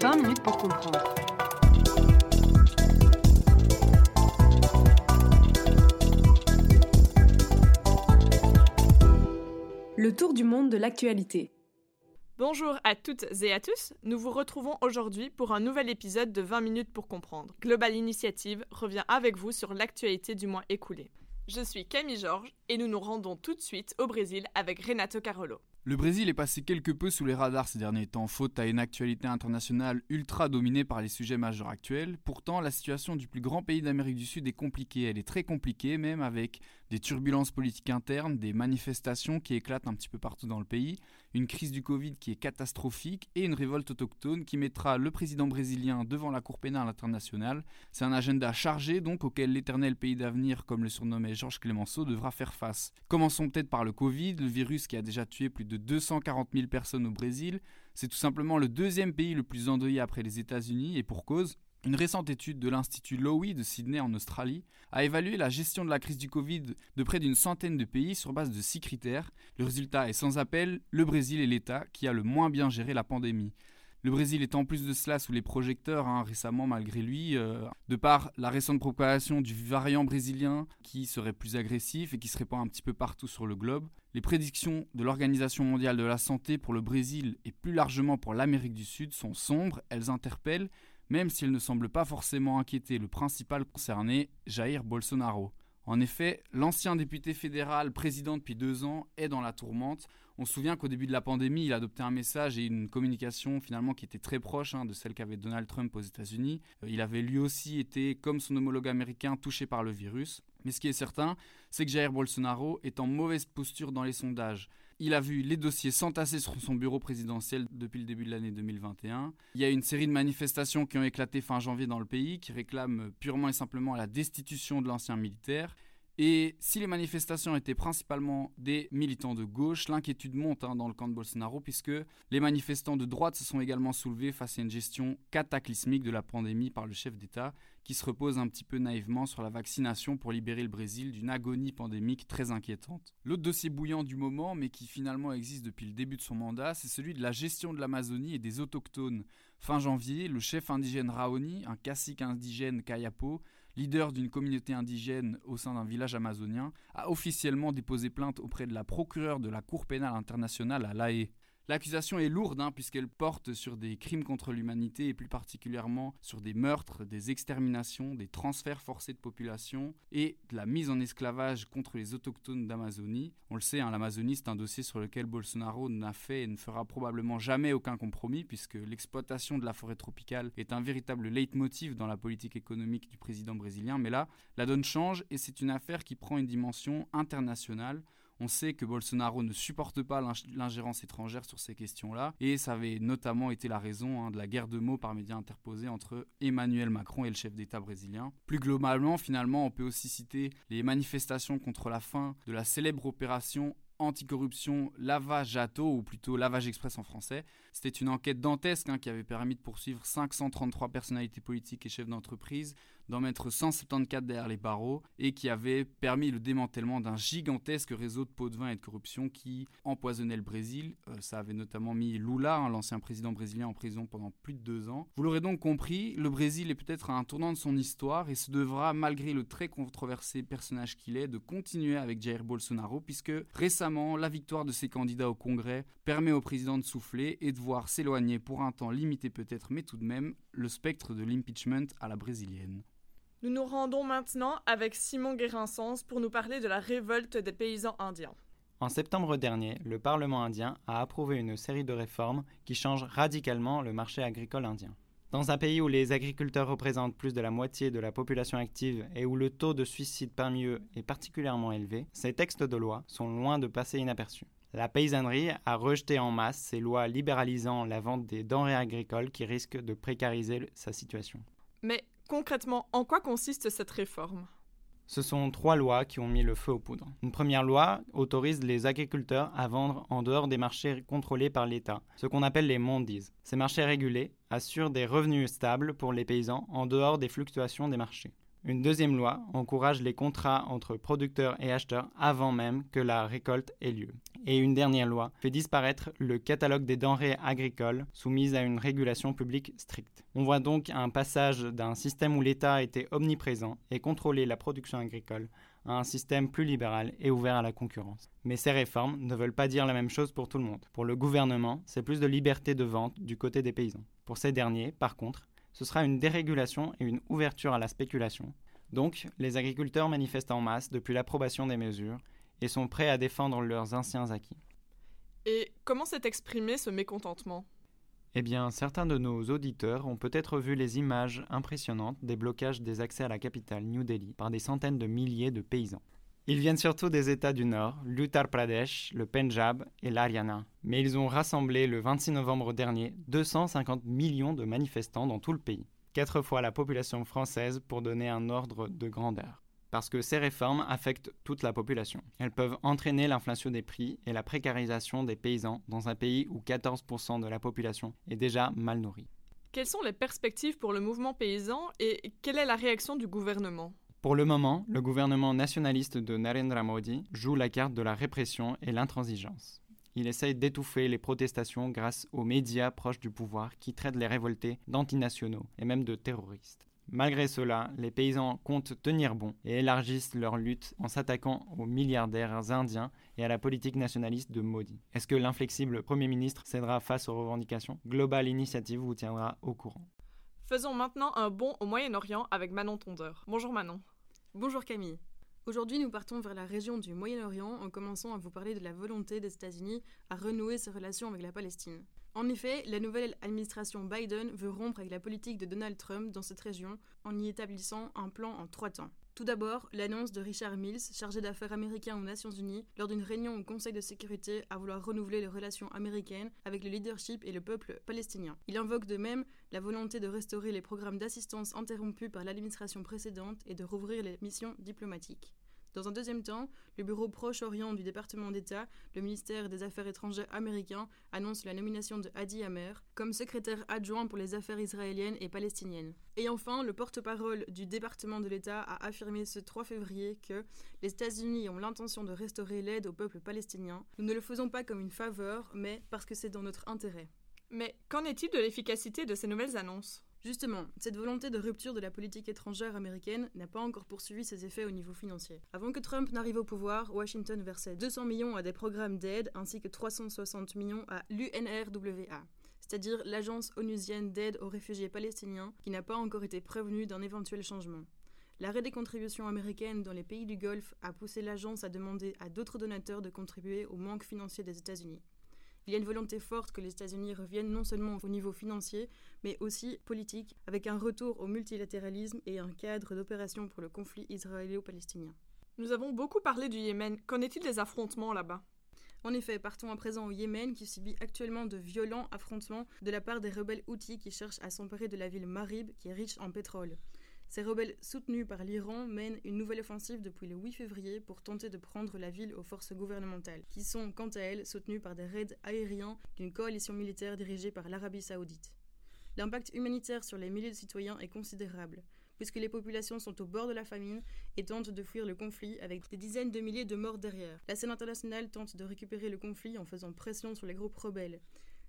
20 minutes pour comprendre. Le tour du monde de l'actualité. Bonjour à toutes et à tous, nous vous retrouvons aujourd'hui pour un nouvel épisode de 20 minutes pour comprendre. Global Initiative revient avec vous sur l'actualité du mois écoulé. Je suis Camille Georges et nous nous rendons tout de suite au Brésil avec Renato Carolo. Le Brésil est passé quelque peu sous les radars ces derniers temps, faute à une actualité internationale ultra dominée par les sujets majeurs actuels. Pourtant, la situation du plus grand pays d'Amérique du Sud est compliquée. Elle est très compliquée, même avec des turbulences politiques internes, des manifestations qui éclatent un petit peu partout dans le pays, une crise du Covid qui est catastrophique et une révolte autochtone qui mettra le président brésilien devant la Cour pénale internationale. C'est un agenda chargé donc auquel l'éternel pays d'avenir, comme le surnommait Georges Clemenceau, devra faire face. Commençons peut-être par le Covid, le virus qui a déjà tué plus de 240 000 personnes au Brésil. C'est tout simplement le deuxième pays le plus endeuillé après les États-Unis et pour cause. Une récente étude de l'Institut Lowy de Sydney en Australie a évalué la gestion de la crise du Covid de près d'une centaine de pays sur base de six critères. Le résultat est sans appel, le Brésil est l'État qui a le moins bien géré la pandémie. Le Brésil est en plus de cela sous les projecteurs hein, récemment malgré lui, euh, de par la récente propagation du variant brésilien qui serait plus agressif et qui se répand un petit peu partout sur le globe. Les prédictions de l'Organisation mondiale de la santé pour le Brésil et plus largement pour l'Amérique du Sud sont sombres, elles interpellent, même si elles ne semblent pas forcément inquiéter le principal concerné, Jair Bolsonaro. En effet, l'ancien député fédéral, président depuis deux ans, est dans la tourmente. On se souvient qu'au début de la pandémie, il a adopté un message et une communication finalement qui était très proche hein, de celle qu'avait Donald Trump aux États-Unis. Euh, il avait lui aussi été, comme son homologue américain, touché par le virus. Mais ce qui est certain, c'est que Jair Bolsonaro est en mauvaise posture dans les sondages. Il a vu les dossiers s'entasser sur son bureau présidentiel depuis le début de l'année 2021. Il y a une série de manifestations qui ont éclaté fin janvier dans le pays qui réclament purement et simplement la destitution de l'ancien militaire. Et si les manifestations étaient principalement des militants de gauche, l'inquiétude monte hein, dans le camp de Bolsonaro puisque les manifestants de droite se sont également soulevés face à une gestion cataclysmique de la pandémie par le chef d'État qui se repose un petit peu naïvement sur la vaccination pour libérer le Brésil d'une agonie pandémique très inquiétante. L'autre dossier bouillant du moment, mais qui finalement existe depuis le début de son mandat, c'est celui de la gestion de l'Amazonie et des autochtones. Fin janvier, le chef indigène Raoni, un cacique indigène Kayapo, leader d'une communauté indigène au sein d'un village amazonien, a officiellement déposé plainte auprès de la procureure de la Cour pénale internationale à La Haye. L'accusation est lourde hein, puisqu'elle porte sur des crimes contre l'humanité et plus particulièrement sur des meurtres, des exterminations, des transferts forcés de population et de la mise en esclavage contre les autochtones d'Amazonie. On le sait, hein, l'Amazonie c'est un dossier sur lequel Bolsonaro n'a fait et ne fera probablement jamais aucun compromis puisque l'exploitation de la forêt tropicale est un véritable leitmotiv dans la politique économique du président brésilien. Mais là, la donne change et c'est une affaire qui prend une dimension internationale. On sait que Bolsonaro ne supporte pas l'ingérence étrangère sur ces questions-là, et ça avait notamment été la raison hein, de la guerre de mots par médias interposés entre Emmanuel Macron et le chef d'État brésilien. Plus globalement, finalement, on peut aussi citer les manifestations contre la fin de la célèbre opération anticorruption lavage Jato, ou plutôt lavage express en français. C'était une enquête dantesque hein, qui avait permis de poursuivre 533 personnalités politiques et chefs d'entreprise, d'en mettre 174 derrière les barreaux et qui avait permis le démantèlement d'un gigantesque réseau de pots de vin et de corruption qui empoisonnait le Brésil. Euh, ça avait notamment mis Lula, hein, l'ancien président brésilien, en prison pendant plus de deux ans. Vous l'aurez donc compris, le Brésil est peut-être à un tournant de son histoire et se devra, malgré le très controversé personnage qu'il est, de continuer avec Jair Bolsonaro puisque récemment, la victoire de ses candidats au Congrès permet au président de souffler et de voir s'éloigner pour un temps limité peut-être, mais tout de même, le spectre de l'impeachment à la brésilienne. Nous nous rendons maintenant avec Simon Guérinsens pour nous parler de la révolte des paysans indiens. En septembre dernier, le Parlement indien a approuvé une série de réformes qui changent radicalement le marché agricole indien. Dans un pays où les agriculteurs représentent plus de la moitié de la population active et où le taux de suicide parmi eux est particulièrement élevé, ces textes de loi sont loin de passer inaperçus. La paysannerie a rejeté en masse ces lois libéralisant la vente des denrées agricoles qui risquent de précariser sa situation. Mais Concrètement, en quoi consiste cette réforme? Ce sont trois lois qui ont mis le feu aux poudres. Une première loi autorise les agriculteurs à vendre en dehors des marchés contrôlés par l'État, ce qu'on appelle les mondies. Ces marchés régulés assurent des revenus stables pour les paysans en dehors des fluctuations des marchés. Une deuxième loi encourage les contrats entre producteurs et acheteurs avant même que la récolte ait lieu. Et une dernière loi fait disparaître le catalogue des denrées agricoles soumises à une régulation publique stricte. On voit donc un passage d'un système où l'État était omniprésent et contrôlait la production agricole à un système plus libéral et ouvert à la concurrence. Mais ces réformes ne veulent pas dire la même chose pour tout le monde. Pour le gouvernement, c'est plus de liberté de vente du côté des paysans. Pour ces derniers, par contre, ce sera une dérégulation et une ouverture à la spéculation. Donc, les agriculteurs manifestent en masse depuis l'approbation des mesures et sont prêts à défendre leurs anciens acquis. Et comment s'est exprimé ce mécontentement? Eh bien, certains de nos auditeurs ont peut-être vu les images impressionnantes des blocages des accès à la capitale, New Delhi, par des centaines de milliers de paysans. Ils viennent surtout des États du Nord, l'Uttar Pradesh, le Punjab et l'Haryana. Mais ils ont rassemblé le 26 novembre dernier 250 millions de manifestants dans tout le pays, quatre fois la population française pour donner un ordre de grandeur. Parce que ces réformes affectent toute la population. Elles peuvent entraîner l'inflation des prix et la précarisation des paysans dans un pays où 14% de la population est déjà mal nourrie. Quelles sont les perspectives pour le mouvement paysan et quelle est la réaction du gouvernement? Pour le moment, le gouvernement nationaliste de Narendra Modi joue la carte de la répression et l'intransigeance. Il essaye d'étouffer les protestations grâce aux médias proches du pouvoir qui traitent les révoltés d'antinationaux et même de terroristes. Malgré cela, les paysans comptent tenir bon et élargissent leur lutte en s'attaquant aux milliardaires indiens et à la politique nationaliste de Modi. Est-ce que l'inflexible Premier ministre cédera face aux revendications? Global Initiative vous tiendra au courant. Faisons maintenant un bond au Moyen-Orient avec Manon Tondeur. Bonjour Manon. Bonjour Camille. Aujourd'hui, nous partons vers la région du Moyen-Orient en commençant à vous parler de la volonté des États-Unis à renouer ses relations avec la Palestine. En effet, la nouvelle administration Biden veut rompre avec la politique de Donald Trump dans cette région en y établissant un plan en trois temps. Tout d'abord, l'annonce de Richard Mills, chargé d'affaires américain aux Nations Unies, lors d'une réunion au Conseil de sécurité à vouloir renouveler les relations américaines avec le leadership et le peuple palestinien. Il invoque de même la volonté de restaurer les programmes d'assistance interrompus par l'administration précédente et de rouvrir les missions diplomatiques. Dans un deuxième temps, le bureau Proche-Orient du département d'État, le ministère des Affaires étrangères américain, annonce la nomination de Hadi Amer comme secrétaire adjoint pour les affaires israéliennes et palestiniennes. Et enfin, le porte-parole du département de l'État a affirmé ce 3 février que les États-Unis ont l'intention de restaurer l'aide au peuple palestinien. Nous ne le faisons pas comme une faveur, mais parce que c'est dans notre intérêt. Mais qu'en est-il de l'efficacité de ces nouvelles annonces? Justement, cette volonté de rupture de la politique étrangère américaine n'a pas encore poursuivi ses effets au niveau financier. Avant que Trump n'arrive au pouvoir, Washington versait 200 millions à des programmes d'aide ainsi que 360 millions à l'UNRWA, c'est-à-dire l'agence onusienne d'aide aux réfugiés palestiniens qui n'a pas encore été prévenue d'un éventuel changement. L'arrêt des contributions américaines dans les pays du Golfe a poussé l'agence à demander à d'autres donateurs de contribuer au manque financier des États-Unis. Il y a une volonté forte que les États-Unis reviennent non seulement au niveau financier, mais aussi politique, avec un retour au multilatéralisme et un cadre d'opération pour le conflit israélo-palestinien. Nous avons beaucoup parlé du Yémen. Qu'en est-il des affrontements là-bas? En effet, partons à présent au Yémen qui subit actuellement de violents affrontements de la part des rebelles houthis qui cherchent à s'emparer de la ville Marib qui est riche en pétrole. Ces rebelles soutenus par l'Iran mènent une nouvelle offensive depuis le 8 février pour tenter de prendre la ville aux forces gouvernementales, qui sont quant à elles soutenues par des raids aériens d'une coalition militaire dirigée par l'Arabie saoudite. L'impact humanitaire sur les milliers de citoyens est considérable, puisque les populations sont au bord de la famine et tentent de fuir le conflit avec des dizaines de milliers de morts derrière. La scène internationale tente de récupérer le conflit en faisant pression sur les groupes rebelles,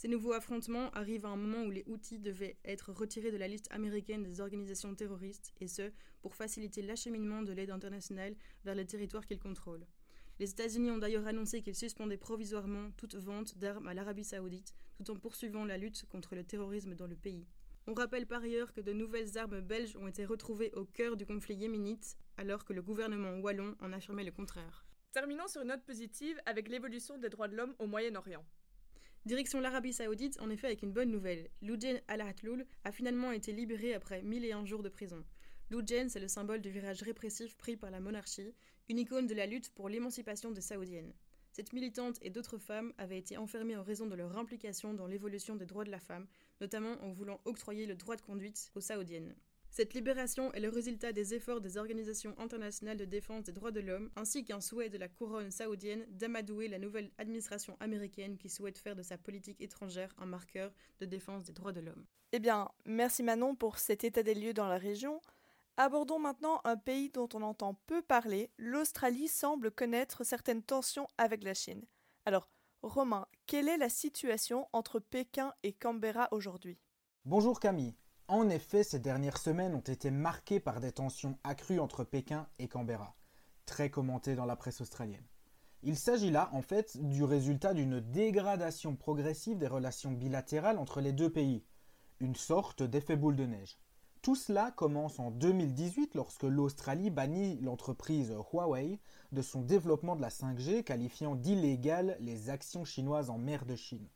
ces nouveaux affrontements arrivent à un moment où les outils devaient être retirés de la liste américaine des organisations terroristes, et ce, pour faciliter l'acheminement de l'aide internationale vers les territoires qu'ils contrôlent. Les États-Unis ont d'ailleurs annoncé qu'ils suspendaient provisoirement toute vente d'armes à l'Arabie saoudite, tout en poursuivant la lutte contre le terrorisme dans le pays. On rappelle par ailleurs que de nouvelles armes belges ont été retrouvées au cœur du conflit yéménite, alors que le gouvernement wallon en affirmait le contraire. Terminons sur une note positive avec l'évolution des droits de l'homme au Moyen-Orient. Direction l'Arabie Saoudite, en effet, avec une bonne nouvelle. Loujen Al-Hatloul a finalement été libéré après 1001 jours de prison. Loujen, c'est le symbole du virage répressif pris par la monarchie, une icône de la lutte pour l'émancipation des Saoudiennes. Cette militante et d'autres femmes avaient été enfermées en raison de leur implication dans l'évolution des droits de la femme, notamment en voulant octroyer le droit de conduite aux Saoudiennes. Cette libération est le résultat des efforts des organisations internationales de défense des droits de l'homme, ainsi qu'un souhait de la couronne saoudienne d'amadouer la nouvelle administration américaine qui souhaite faire de sa politique étrangère un marqueur de défense des droits de l'homme. Eh bien, merci Manon pour cet état des lieux dans la région. Abordons maintenant un pays dont on entend peu parler. L'Australie semble connaître certaines tensions avec la Chine. Alors, Romain, quelle est la situation entre Pékin et Canberra aujourd'hui? Bonjour Camille. En effet, ces dernières semaines ont été marquées par des tensions accrues entre Pékin et Canberra, très commentées dans la presse australienne. Il s'agit là, en fait, du résultat d'une dégradation progressive des relations bilatérales entre les deux pays, une sorte d'effet boule de neige. Tout cela commence en 2018 lorsque l'Australie bannit l'entreprise Huawei de son développement de la 5G, qualifiant d'illégal les actions chinoises en mer de Chine.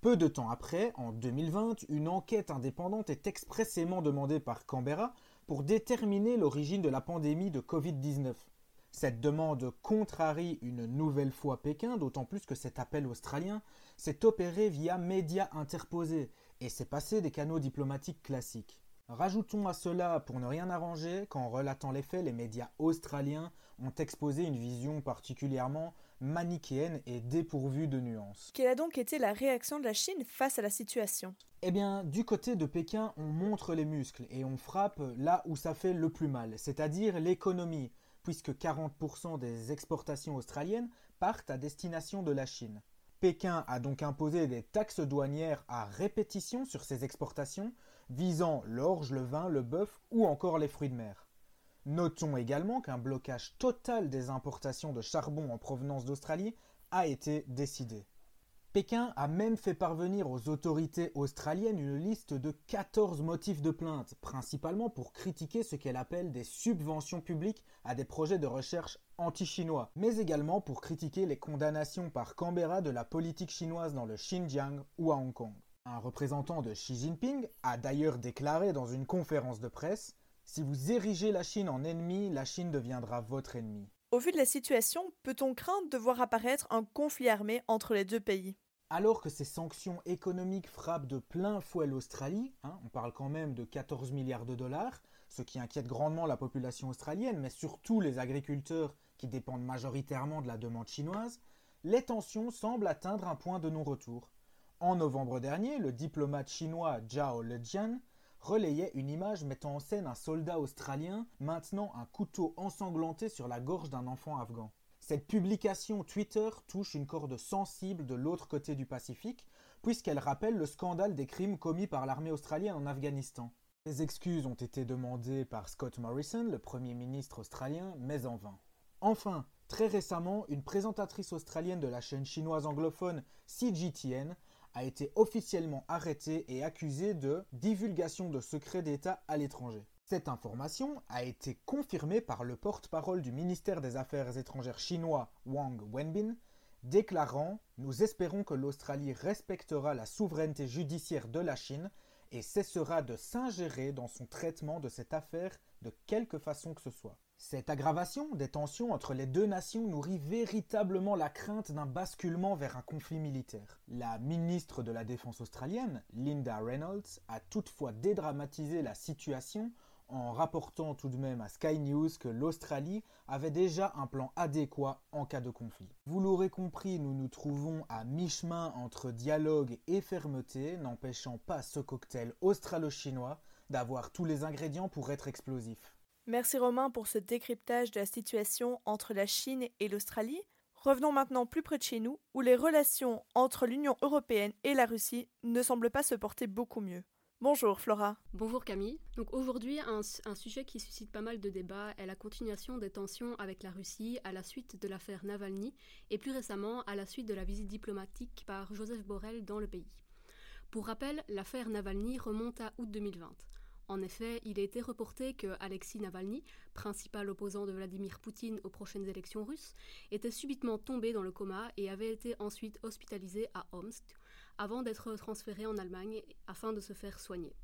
Peu de temps après, en 2020, une enquête indépendante est expressément demandée par Canberra pour déterminer l'origine de la pandémie de Covid-19. Cette demande contrarie une nouvelle fois Pékin, d'autant plus que cet appel australien s'est opéré via médias interposés et s'est passé des canaux diplomatiques classiques. Rajoutons à cela, pour ne rien arranger, qu'en relatant les faits, les médias australiens ont exposé une vision particulièrement manichéenne et dépourvue de nuances. Quelle a donc été la réaction de la Chine face à la situation? Eh bien, du côté de Pékin, on montre les muscles et on frappe là où ça fait le plus mal, c'est-à-dire l'économie, puisque 40% des exportations australiennes partent à destination de la Chine. Pékin a donc imposé des taxes douanières à répétition sur ses exportations, visant l'orge, le vin, le bœuf ou encore les fruits de mer. Notons également qu'un blocage total des importations de charbon en provenance d'Australie a été décidé. Pékin a même fait parvenir aux autorités australiennes une liste de 14 motifs de plainte, principalement pour critiquer ce qu'elle appelle des subventions publiques à des projets de recherche anti-chinois, mais également pour critiquer les condamnations par Canberra de la politique chinoise dans le Xinjiang ou à Hong Kong. Un représentant de Xi Jinping a d'ailleurs déclaré dans une conférence de presse Si vous érigez la Chine en ennemi, la Chine deviendra votre ennemi. Au vu de la situation, peut-on craindre de voir apparaître un conflit armé entre les deux pays? Alors que ces sanctions économiques frappent de plein fouet l'Australie, hein, on parle quand même de 14 milliards de dollars, ce qui inquiète grandement la population australienne, mais surtout les agriculteurs qui dépendent majoritairement de la demande chinoise, les tensions semblent atteindre un point de non-retour. En novembre dernier, le diplomate chinois Zhao Lejian relayait une image mettant en scène un soldat australien maintenant un couteau ensanglanté sur la gorge d'un enfant afghan. Cette publication Twitter touche une corde sensible de l'autre côté du Pacifique, puisqu'elle rappelle le scandale des crimes commis par l'armée australienne en Afghanistan. Des excuses ont été demandées par Scott Morrison, le Premier ministre australien, mais en vain. Enfin, très récemment, une présentatrice australienne de la chaîne chinoise anglophone CGTN a été officiellement arrêté et accusé de divulgation de secrets d'État à l'étranger. Cette information a été confirmée par le porte-parole du ministère des Affaires étrangères chinois Wang Wenbin, déclarant Nous espérons que l'Australie respectera la souveraineté judiciaire de la Chine et cessera de s'ingérer dans son traitement de cette affaire de quelque façon que ce soit. Cette aggravation des tensions entre les deux nations nourrit véritablement la crainte d'un basculement vers un conflit militaire. La ministre de la Défense australienne, Linda Reynolds, a toutefois dédramatisé la situation en rapportant tout de même à Sky News que l'Australie avait déjà un plan adéquat en cas de conflit. Vous l'aurez compris, nous nous trouvons à mi-chemin entre dialogue et fermeté, n'empêchant pas ce cocktail australo-chinois d'avoir tous les ingrédients pour être explosif. Merci Romain pour ce décryptage de la situation entre la Chine et l'Australie. Revenons maintenant plus près de chez nous, où les relations entre l'Union européenne et la Russie ne semblent pas se porter beaucoup mieux. Bonjour Flora. Bonjour Camille. Donc aujourd'hui, un, un, sujet qui suscite pas mal de débats est la continuation des tensions avec la Russie à la suite de l'affaire Navalny et plus récemment à la suite de la visite diplomatique par Joseph Borrell dans le pays. Pour rappel, l'affaire Navalny remonte à août 2020. En effet, il a été reporté que Alexis Navalny, principal opposant de Vladimir Poutine aux prochaines élections russes, était subitement tombé dans le coma et avait été ensuite hospitalisé à Omsk avant d'être transféré en Allemagne afin de se faire soigner.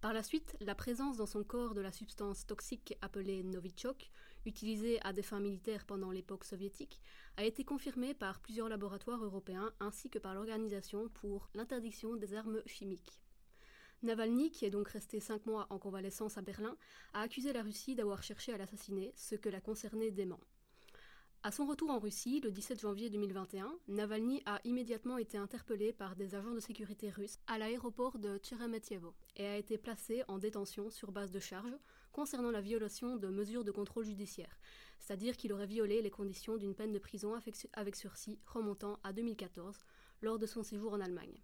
Par la suite, la présence dans son corps de la substance toxique appelée Novichok, utilisée à des fins militaires pendant l'époque soviétique, a été confirmée par plusieurs laboratoires européens ainsi que par l'Organisation pour l'interdiction des armes chimiques. Navalny, qui est donc resté cinq mois en convalescence à Berlin, a accusé la Russie d'avoir cherché à l'assassiner, ce que la concernée dément. À son retour en Russie, le 17 janvier 2021, Navalny a immédiatement été interpellé par des agents de sécurité russes à l'aéroport de Tcheremetyevo et a été placé en détention sur base de charges, concernant la violation de mesures de contrôle judiciaire, c'est-à-dire qu'il aurait violé les conditions d'une peine de prison avec sursis remontant à 2014 lors de son séjour en Allemagne.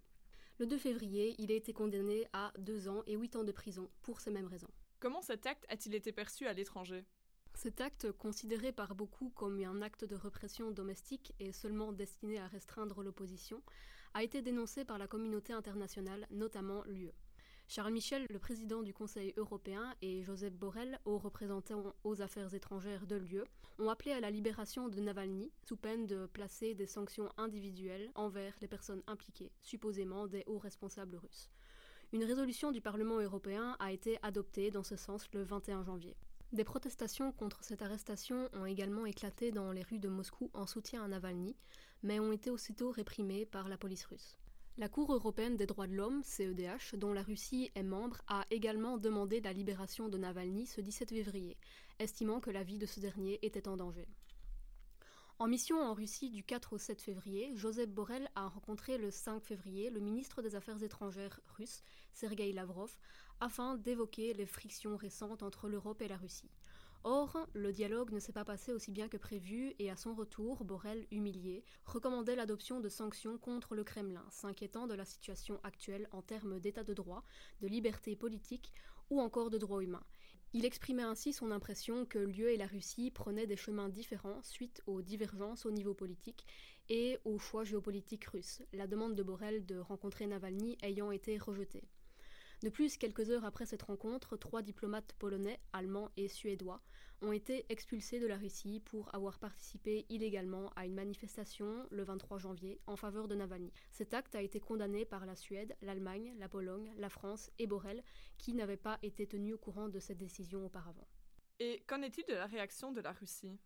Le 2 février, il a été condamné à deux ans et huit ans de prison pour ces mêmes raisons. Comment cet acte a-t-il été perçu à l'étranger? Cet acte, considéré par beaucoup comme un acte de répression domestique et seulement destiné à restreindre l'opposition, a été dénoncé par la communauté internationale, notamment l'UE. Charles Michel, le président du Conseil européen, et Joseph Borrell, haut représentant aux affaires étrangères de l'UE, ont appelé à la libération de Navalny, sous peine de placer des sanctions individuelles envers les personnes impliquées, supposément des hauts responsables russes. Une résolution du Parlement européen a été adoptée dans ce sens le 21 janvier. Des protestations contre cette arrestation ont également éclaté dans les rues de Moscou en soutien à Navalny, mais ont été aussitôt réprimées par la police russe. La Cour européenne des droits de l'homme, CEDH, dont la Russie est membre, a également demandé la libération de Navalny ce 17 février, estimant que la vie de ce dernier était en danger. En mission en Russie du 4 au 7 février, Joseph Borrell a rencontré le 5 février le ministre des Affaires étrangères russe, Sergei Lavrov, afin d'évoquer les frictions récentes entre l'Europe et la Russie. Or, le dialogue ne s'est pas passé aussi bien que prévu et à son retour, Borrell, humilié, recommandait l'adoption de sanctions contre le Kremlin, s'inquiétant de la situation actuelle en termes d'état de droit, de liberté politique ou encore de droits humains. Il exprimait ainsi son impression que l'UE et la Russie prenaient des chemins différents suite aux divergences au niveau politique et au choix géopolitique russe, la demande de Borrell de rencontrer Navalny ayant été rejetée. De plus, quelques heures après cette rencontre, trois diplomates polonais, allemands et suédois ont été expulsés de la Russie pour avoir participé illégalement à une manifestation le 23 janvier en faveur de Navalny. Cet acte a été condamné par la Suède, l'Allemagne, la Pologne, la France et Borrell, qui n'avaient pas été tenus au courant de cette décision auparavant. Et qu'en est-il de la réaction de la Russie?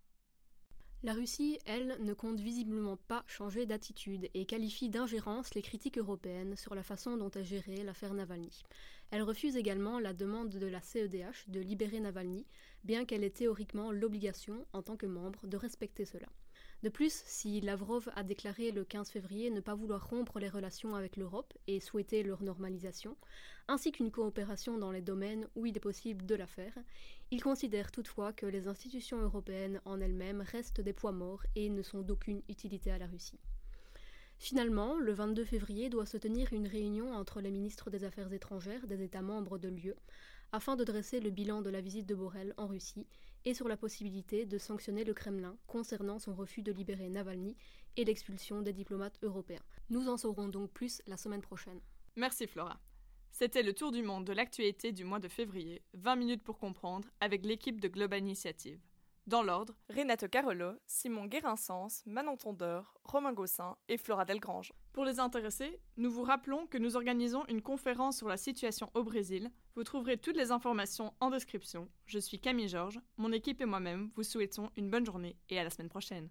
La Russie, elle, ne compte visiblement pas changer d'attitude et qualifie d'ingérence les critiques européennes sur la façon dont est gérée l'affaire Navalny. Elle refuse également la demande de la CEDH de libérer Navalny, bien qu'elle ait théoriquement l'obligation, en tant que membre, de respecter cela. De plus, si Lavrov a déclaré le 15 février ne pas vouloir rompre les relations avec l'Europe et souhaiter leur normalisation, ainsi qu'une coopération dans les domaines où il est possible de la faire, il considère toutefois que les institutions européennes en elles-mêmes restent des poids morts et ne sont d'aucune utilité à la Russie. Finalement, le 22 février doit se tenir une réunion entre les ministres des Affaires étrangères des États membres de l'UE afin de dresser le bilan de la visite de Borrell en Russie et sur la possibilité de sanctionner le Kremlin concernant son refus de libérer Navalny et l'expulsion des diplomates européens. Nous en saurons donc plus la semaine prochaine. Merci Flora. C'était le tour du monde de l'actualité du mois de février, 20 minutes pour comprendre, avec l'équipe de Global Initiative. Dans l'ordre, Renato Carolo, Simon Guérinsens, Manon Tondeur, Romain Gossin et Flora Delgrange. Pour les intéressés, nous vous rappelons que nous organisons une conférence sur la situation au Brésil. Vous trouverez toutes les informations en description. Je suis Camille Georges, mon équipe et moi-même vous souhaitons une bonne journée et à la semaine prochaine.